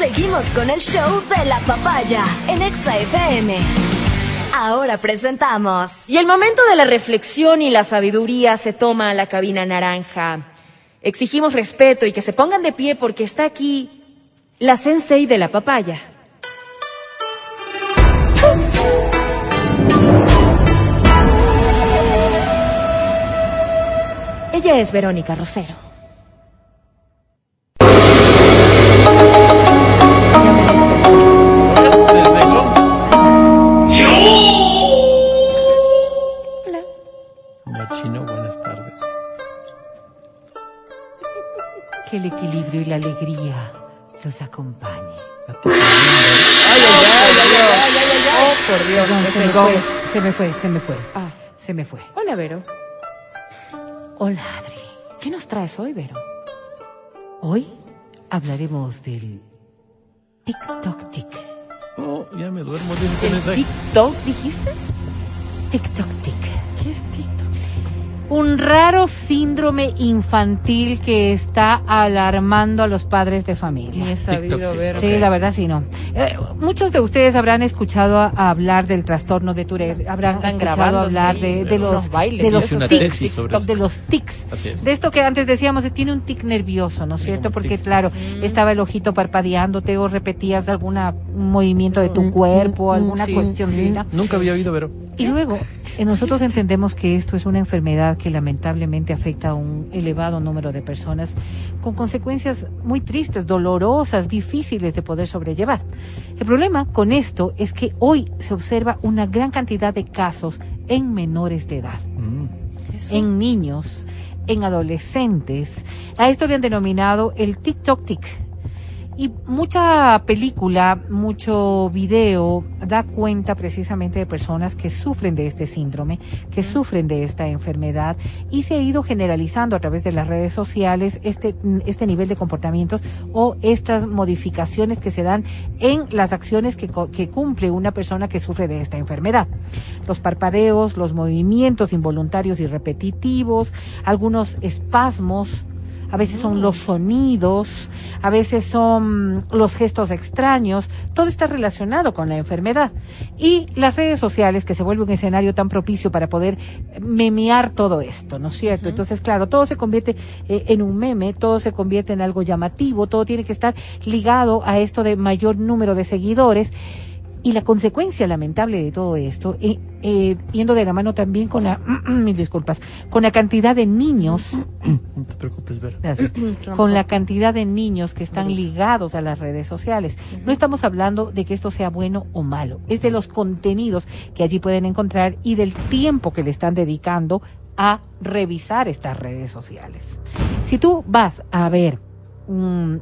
Seguimos con el show de la papaya en Exa FM. Ahora presentamos. Y el momento de la reflexión y la sabiduría se toma a la cabina naranja. Exigimos respeto y que se pongan de pie porque está aquí la sensei de la papaya. Ella es Verónica Rosero. Alegría los acompañe. Oh, por Dios, Perdón, se, me fue, se me fue, se me fue. Ah. Se me fue. Hola, Vero. Hola, Adri. ¿Qué nos traes hoy, Vero? Hoy hablaremos del TikTok Tic. Oh, ya me duermo de ¿El. TikTok dijiste? TikTok Tic. ¿Qué es TikTok? Un raro síndrome infantil que está alarmando a los padres de familia. Ni he sabido, TikTok, Vero. Sí, la verdad sí, no. Eh, muchos de ustedes habrán escuchado a, a hablar del trastorno de Tourette, habrán Andan escuchado hablar sí, de, los bailes. de los tics, de los tics, Así es. de esto que antes decíamos, tiene un tic nervioso, ¿no es cierto? Porque tic. claro, estaba el ojito parpadeándote o repetías algún movimiento de tu cuerpo, alguna Sí, cuestioncita. sí. Nunca había oído, pero Y luego, eh, nosotros entendemos que esto es una enfermedad que lamentablemente afecta a un elevado número de personas con consecuencias muy tristes, dolorosas, difíciles de poder sobrellevar. El problema con esto es que hoy se observa una gran cantidad de casos en menores de edad mm, en niños, en adolescentes. A esto le han denominado el TikTok tic. Y mucha película, mucho video da cuenta precisamente de personas que sufren de este síndrome, que sufren de esta enfermedad y se ha ido generalizando a través de las redes sociales este, este nivel de comportamientos o estas modificaciones que se dan en las acciones que, que cumple una persona que sufre de esta enfermedad. Los parpadeos, los movimientos involuntarios y repetitivos, algunos espasmos, a veces son los sonidos, a veces son los gestos extraños, todo está relacionado con la enfermedad. Y las redes sociales, que se vuelve un escenario tan propicio para poder memear todo esto, ¿no es cierto? Entonces, claro, todo se convierte eh, en un meme, todo se convierte en algo llamativo, todo tiene que estar ligado a esto de mayor número de seguidores. Y la consecuencia lamentable de todo esto, eh, eh, yendo de la mano también con la, mis disculpas, con la cantidad de niños no te preocupes, ver. Gracias. con la cantidad de niños que están ligados a las redes sociales. No estamos hablando de que esto sea bueno o malo, es de los contenidos que allí pueden encontrar y del tiempo que le están dedicando a revisar estas redes sociales. Si tú vas a ver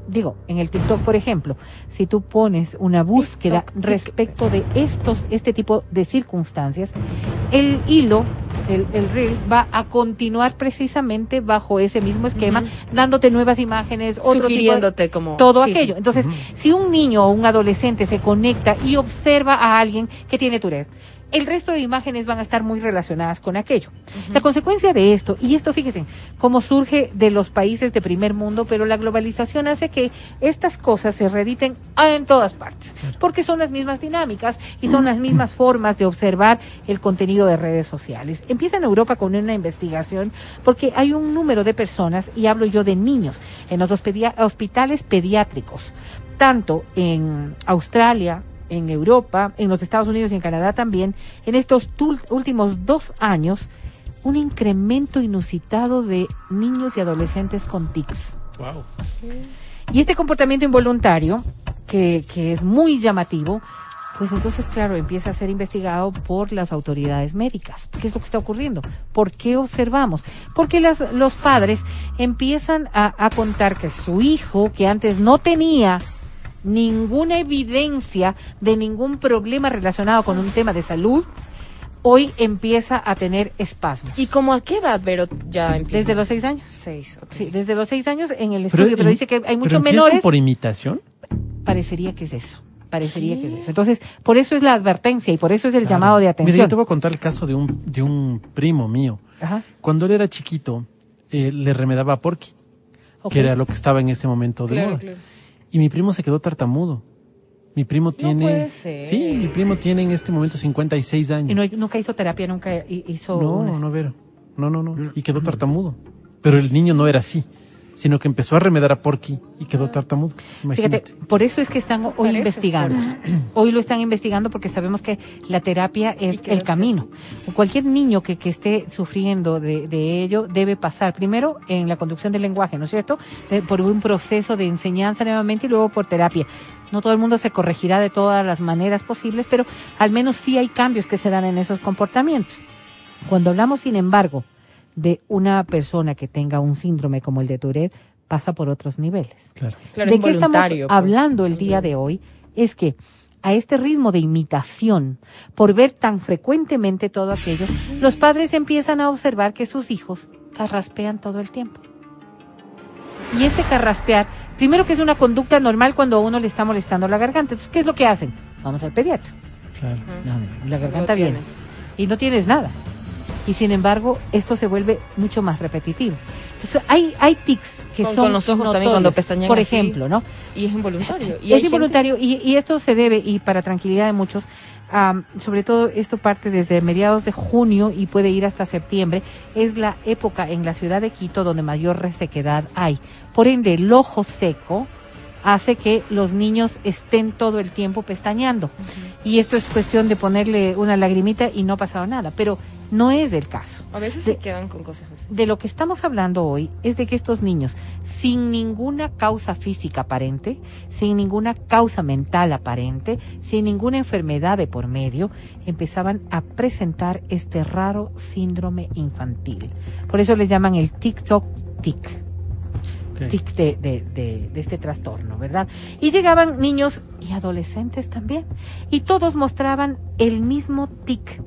digo, en el TikTok, por ejemplo, si tú pones una búsqueda TikTok, respecto de estos, este tipo de circunstancias, el hilo, el, el reel, va a continuar precisamente bajo ese mismo esquema, dándote nuevas imágenes, otro tipo de- Sugiriéndote como... todo Sí, aquello. Entonces, si un niño o un adolescente se conecta y observa a alguien que tiene Tourette, el resto de imágenes van a estar muy relacionadas con aquello. La consecuencia de esto, y esto fíjense, cómo surge de los países de primer mundo, pero la globalización hace que estas cosas se reediten en todas partes, porque son las mismas dinámicas y son las mismas formas de observar el contenido de redes sociales. Empieza en Europa con una investigación porque hay un número de personas, y hablo yo de niños, en los hospitales pediátricos, tanto en Australia, en Europa, en los Estados Unidos y en Canadá también, en estos últimos dos años, un incremento inusitado de niños y adolescentes con tics. Wow. Y este comportamiento involuntario, que, que es muy llamativo, pues entonces, claro, empieza a ser investigado por las autoridades médicas. ¿Qué es lo que está ocurriendo? ¿Por qué observamos? Porque las, los padres empiezan a, a contar que su hijo, que antes no tenía ninguna evidencia de ningún problema relacionado con un tema de salud, hoy empieza a tener espasmos. ¿Y como a qué edad, Vero, ya empieza? Desde los seis años. seis. Sí, desde los seis años en el estudio, pero, em- dice que hay muchos menores. por imitación? Parecería que es eso. Parecería que es eso. Entonces, por eso es la advertencia y por eso es el Claro. llamado de Mira, atención. yo te voy a contar el caso de un, de un primo mío. Ajá. Cuando él era chiquito, eh, le remedaba a Porky, que era lo que estaba en este momento de Claro, moda. claro. Y mi primo se quedó tartamudo. Mi primo tiene... puede ser. Sí, mi primo tiene en este momento 56 años. Y no- nunca hizo terapia, nunca hi- hizo... No, una- no, Vero. No, no, no. Y quedó tartamudo. Pero el niño no era así, sino que empezó a remedar a Porky y quedó tartamudo. Fíjate, por eso es que están hoy Parece, investigando. Hoy lo están investigando porque sabemos que la terapia es el camino. Cualquier niño que, que esté sufriendo de, de ello debe pasar primero en la conducción del lenguaje, ¿no es cierto? De- por un proceso de enseñanza nuevamente y luego por terapia. No todo el mundo se corregirá de todas las maneras posibles, pero al menos sí hay cambios que se dan en esos comportamientos. Cuando hablamos, sin embargo, de una persona que tenga un síndrome como el de Tourette, pasa por otros niveles Claro. Claro, de es qué estamos pues. hablando el día de hoy es que a este ritmo de imitación, por ver tan frecuentemente todo aquello, los padres empiezan a observar que sus hijos carraspean todo el tiempo. Y este carraspear, primero que es una conducta normal cuando a uno le está molestando la garganta. Entonces, ¿qué es lo que hacen? Vamos al pediatra. Claro. No, la garganta viene. Y no tienes nada. Y sin embargo, esto se vuelve mucho más repetitivo. Entonces, hay, hay tics que Con- son con los ojos también notorios. cuando pestañean Por así. ejemplo, ¿no? Y es involuntario. Y es involuntario y, y esto se debe, y para tranquilidad de muchos, am, sobre todo esto parte desde mediados de junio y puede ir hasta septiembre, es la época en la ciudad de Quito donde mayor resequedad hay. Por ende, el ojo seco hace que los niños estén todo el tiempo pestañeando. Y esto es cuestión de ponerle una lagrimita y no ha pasado nada, pero no es el caso. A veces de- se quedan con cosas así. De lo que estamos hablando hoy es de que estos niños, sin ninguna causa física aparente, sin ninguna causa mental aparente, sin ninguna enfermedad de por medio, empezaban a presentar este raro síndrome infantil. Por eso les llaman el TikTok tic Ok. tic de, de, de- de este trastorno, ¿verdad? Y llegaban niños y adolescentes también. Y todos mostraban el mismo tic.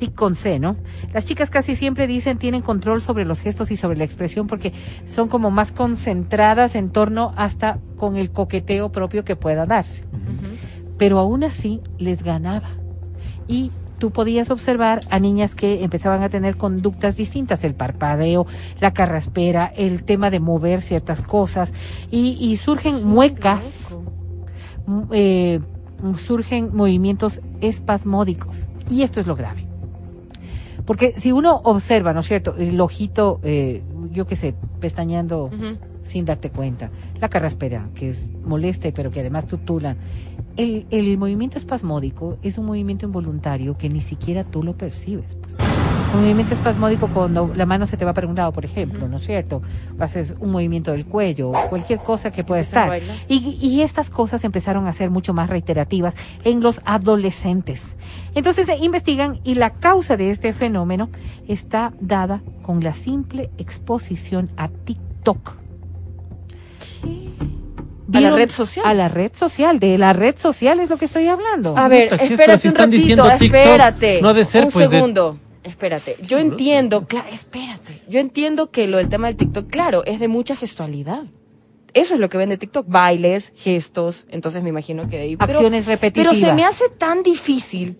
Tic con C, ¿no? Las chicas casi siempre dicen tienen control sobre los gestos y sobre la expresión porque son como más concentradas en torno hasta con el coqueteo propio que pueda darse. Pero aún así les ganaba. Y tú podías observar a niñas que empezaban a tener conductas distintas, el parpadeo, la carraspera, el tema de mover ciertas cosas, y, y surgen muecas, m- eh, surgen movimientos espasmódicos. Y esto es lo grave. Porque si uno observa, ¿no es cierto? El ojito, eh, yo qué sé, pestañeando sin darte cuenta. La carraspera, que es molesta, pero que además tutula. El, el movimiento espasmódico es un movimiento involuntario que ni siquiera tú lo percibes. pues. Un movimiento espasmódico cuando la mano se te va para un lado, por ejemplo, ¿no es cierto? Haces un movimiento del cuello, cualquier cosa que pueda estar. Y, y estas cosas empezaron a ser mucho más reiterativas en los adolescentes. Entonces se investigan y la causa de este fenómeno está dada con la simple exposición a TikTok. A la red social. A la red social, de la red social es lo que estoy hablando. A ver, espérate si un ratito, TikTok, espérate. no ha de ser, un pues, de- segundo. Espérate. Yo entiendo, claro, espérate. Yo entiendo que lo del tema del TikTok, claro, es de mucha gestualidad. Eso es lo que vende TikTok, bailes, gestos, entonces me imagino que de ahí. pero- Acciones repetitivas. Pero se me hace tan difícil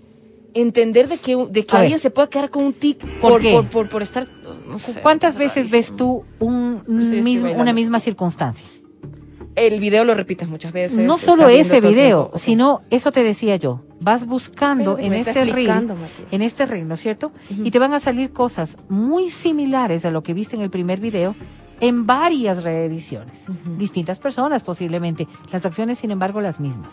entender de que, de que A ver. alguien se pueda quedar con un tic ¿Por por, qué? por, por, por estar, no sé. ¿Cuántas es veces rarísimo. ves tú un Sí, mismo- una misma circunstancia? El video lo repites muchas veces. no solo ese video, sino eso te decía yo. Vas buscando en este reel, explicando, Matías. en este reel, ¿no es cierto? Y te van a salir cosas muy similares a lo que viste en el primer video en varias reediciones. Distintas personas posiblemente, las acciones sin embargo las mismas.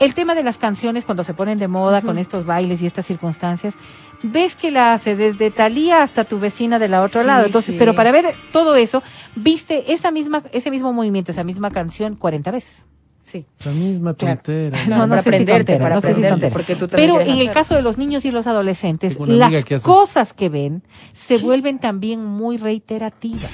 El tema de las canciones cuando se ponen de moda con estos bailes y estas circunstancias, ves que la hace desde Talía hasta tu vecina del otro Sí, lado. Entonces, sí. pero para ver todo eso, viste esa misma, ese mismo movimiento, esa misma canción 40 veces. Sí. La misma Claro. tontera. No, no para sé si aprenderte, tontera, para no sé si aprenderte, tontera. porque tú Pero en el caso de los niños y los adolescentes, las que cosas que ven se vuelven también muy reiterativas,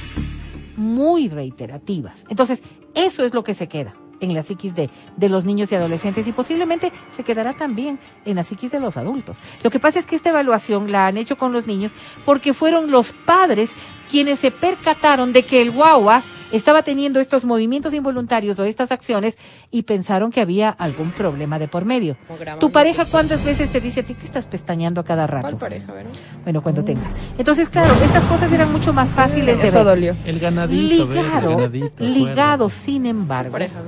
muy reiterativas. Entonces, eso es lo que se queda en la psiquis de, de los niños y adolescentes y posiblemente se quedará también en la psiquis de los adultos. Lo que pasa es que esta evaluación la han hecho con los niños porque fueron los padres quienes se percataron de que el guagua estaba teniendo estos movimientos involuntarios o estas acciones y pensaron que había algún problema de por medio. ¿Tu pareja cuántas veces te dice a ti que estás pestañeando a cada rato? ¿Cuál pareja, verdad? Bueno, cuando tengas. Entonces, claro, estas cosas eran mucho más fáciles de Eso ver. dolió. El ganadito, ¿ves? El Ligado, ganadito, ligado, sin embargo, Pareja,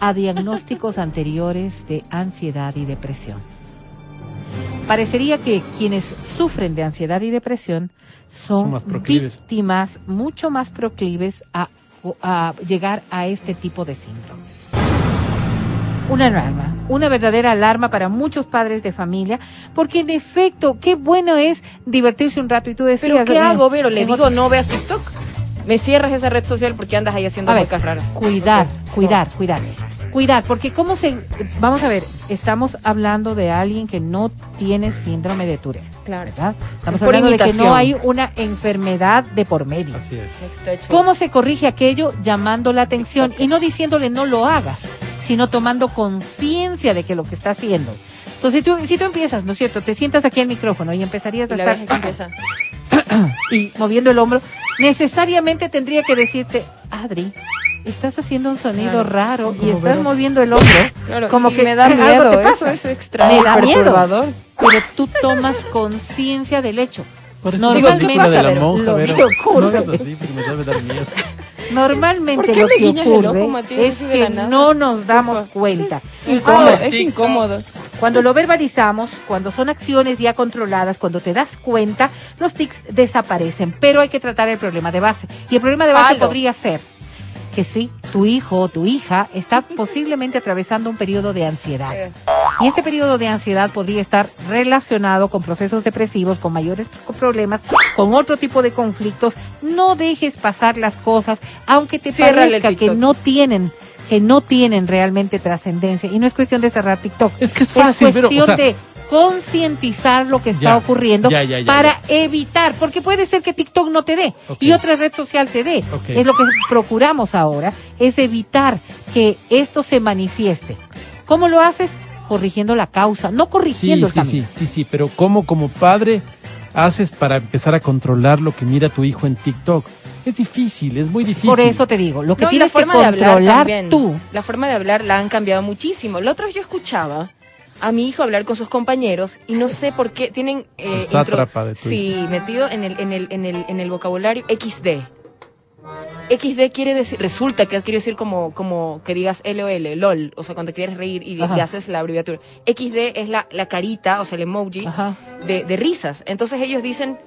a diagnósticos anteriores de ansiedad y depresión. Parecería que quienes sufren de ansiedad y depresión son, Son más proclives. víctimas mucho más proclives a, a llegar a este tipo de síndromes. Una alarma, una verdadera alarma para muchos padres de familia, porque en efecto, qué bueno es divertirse un rato y tú decías... ¿Pero qué "Bueno, hago, Vero? Le tengo digo, no veas TikTok. Me cierras esa red social porque andas ahí haciendo cosas raras. cuidar, cuidar, cuidar. Cuidar, porque cómo se... Vamos a ver, estamos hablando de alguien que no tiene síndrome de Tourette, Claro. ¿verdad? Estamos Es hablando de que no hay una enfermedad de por medio. Así es. ¿Cómo se corrige aquello? Llamando la atención y no diciéndole no lo hagas, sino tomando conciencia de que lo que está haciendo. Entonces, si tú, si tú empiezas, ¿no es cierto? Te sientas aquí al micrófono y empezarías Y a estar vieja que empieza. y moviendo el hombro, necesariamente tendría que decirte, Adri, estás haciendo un sonido Claro. raro y estás moviendo el hombro. Claro, como y que me da miedo, eso es extraño, Me da miedo. Pero tú tomas conciencia del hecho. Parece Normalmente-. Lo que ocurre. No hagas así porque me debe dar miedo. Normalmente ¿Por lo que ocurre ojo, es que no nos damos cuenta. Incómodo, es incómodo. Cuando lo verbalizamos, cuando son acciones ya controladas, cuando te das cuenta, los tics desaparecen, pero hay que tratar el problema de base. Y el problema de base podría ser que sí, tu hijo o tu hija está posiblemente atravesando un periodo de ansiedad. Y este periodo de ansiedad podría estar relacionado con procesos depresivos, con mayores problemas, con otro tipo de conflictos. No dejes pasar las cosas, aunque te Ciérrale el parezca que no tienen que no tienen realmente trascendencia. Y no es cuestión de cerrar TikTok. Es que es fácil, pero, cuestión o sea- de concientizar lo que está Ya, ocurriendo ya, ya, ya, para evitar, porque puede ser que TikTok no te dé y otra red social te dé. Es lo que procuramos ahora, es evitar que esto se manifieste. ¿Cómo lo haces? Corrigiendo la causa, no Sí, corrigiendo el sí, camino. sí, sí, sí, pero ¿cómo como padre haces para empezar a controlar lo que mira tu hijo en TikTok? Es difícil, es muy difícil. Por eso te digo, lo que No, y la tienes que de hablar controlar también. tú. La forma de hablar la han cambiado muchísimo. La otra vez yo escuchaba a mi hijo hablar con sus compañeros y no sé por qué tienen eh, sátrapa de sí metido en el en el en el en el vocabulario XD. XD quiere decir, resulta que quiere decir como, como que digas LOL, LOL, o sea, cuando quieres reír y Ajá. le haces la abreviatura. XD es la, la carita, o sea, el emoji de, de risas. Entonces ellos dicen,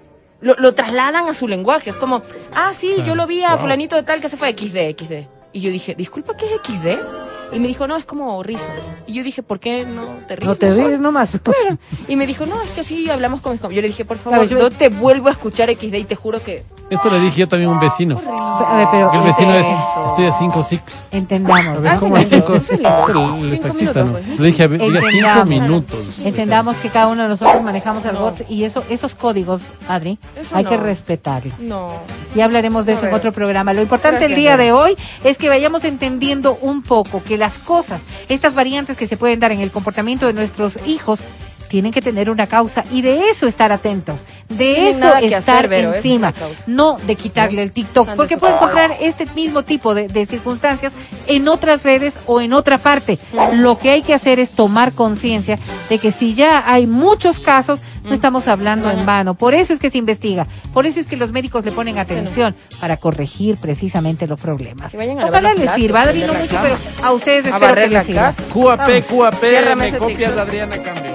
lo, lo trasladan a su lenguaje. Es como, ah, sí, yo lo vi a Wow. fulanito de tal que se fue XD, XD. Y yo dije, disculpa, ¿qué es XD? Y me dijo, no, es como risas. Y yo dije, ¿por qué no te ríes? No te mejor?" ríes nomás. Claro. Y me dijo, no, es que así hablamos con mis compañeros. Yo le dije, por favor, Claro, yo- no te vuelvo a escuchar XD y te juro que... Esto le dije yo también a un vecino. A ver, pero El ¿Qué vecino es, eso? estoy a cinco ciclos. entendamos. A ver, Ah, ¿cómo a cinco? El, taxista, minutos, ¿no? pues. Le dije, diga cinco Entendamos. minutos. Entendamos que cada uno de nosotros manejamos el No. bot y eso, esos códigos, Adri, Eso hay no. que respetarlos. No. Y hablaremos de eso en otro programa. Lo importante el día de hoy es que vayamos entendiendo un poco que las cosas, estas variantes que se pueden dar en el comportamiento de nuestros hijos, tienen que tener una causa y de eso estar atentos, de eso estar hacer, es encima, no de quitarle el TikTok, Santo porque su puede encontrar este mismo tipo de, de circunstancias en otras redes o en otra parte. Lo que hay que hacer es tomar conciencia de que si ya hay muchos casos, no estamos hablando en vano. Por eso es que se investiga, por eso es que los médicos le ponen atención para corregir precisamente los problemas. Ojalá les sirva, Adri, no mucho, cama. pero a ustedes A espero que les sirva. QAP, QAP, me copias. Adriana Cambio.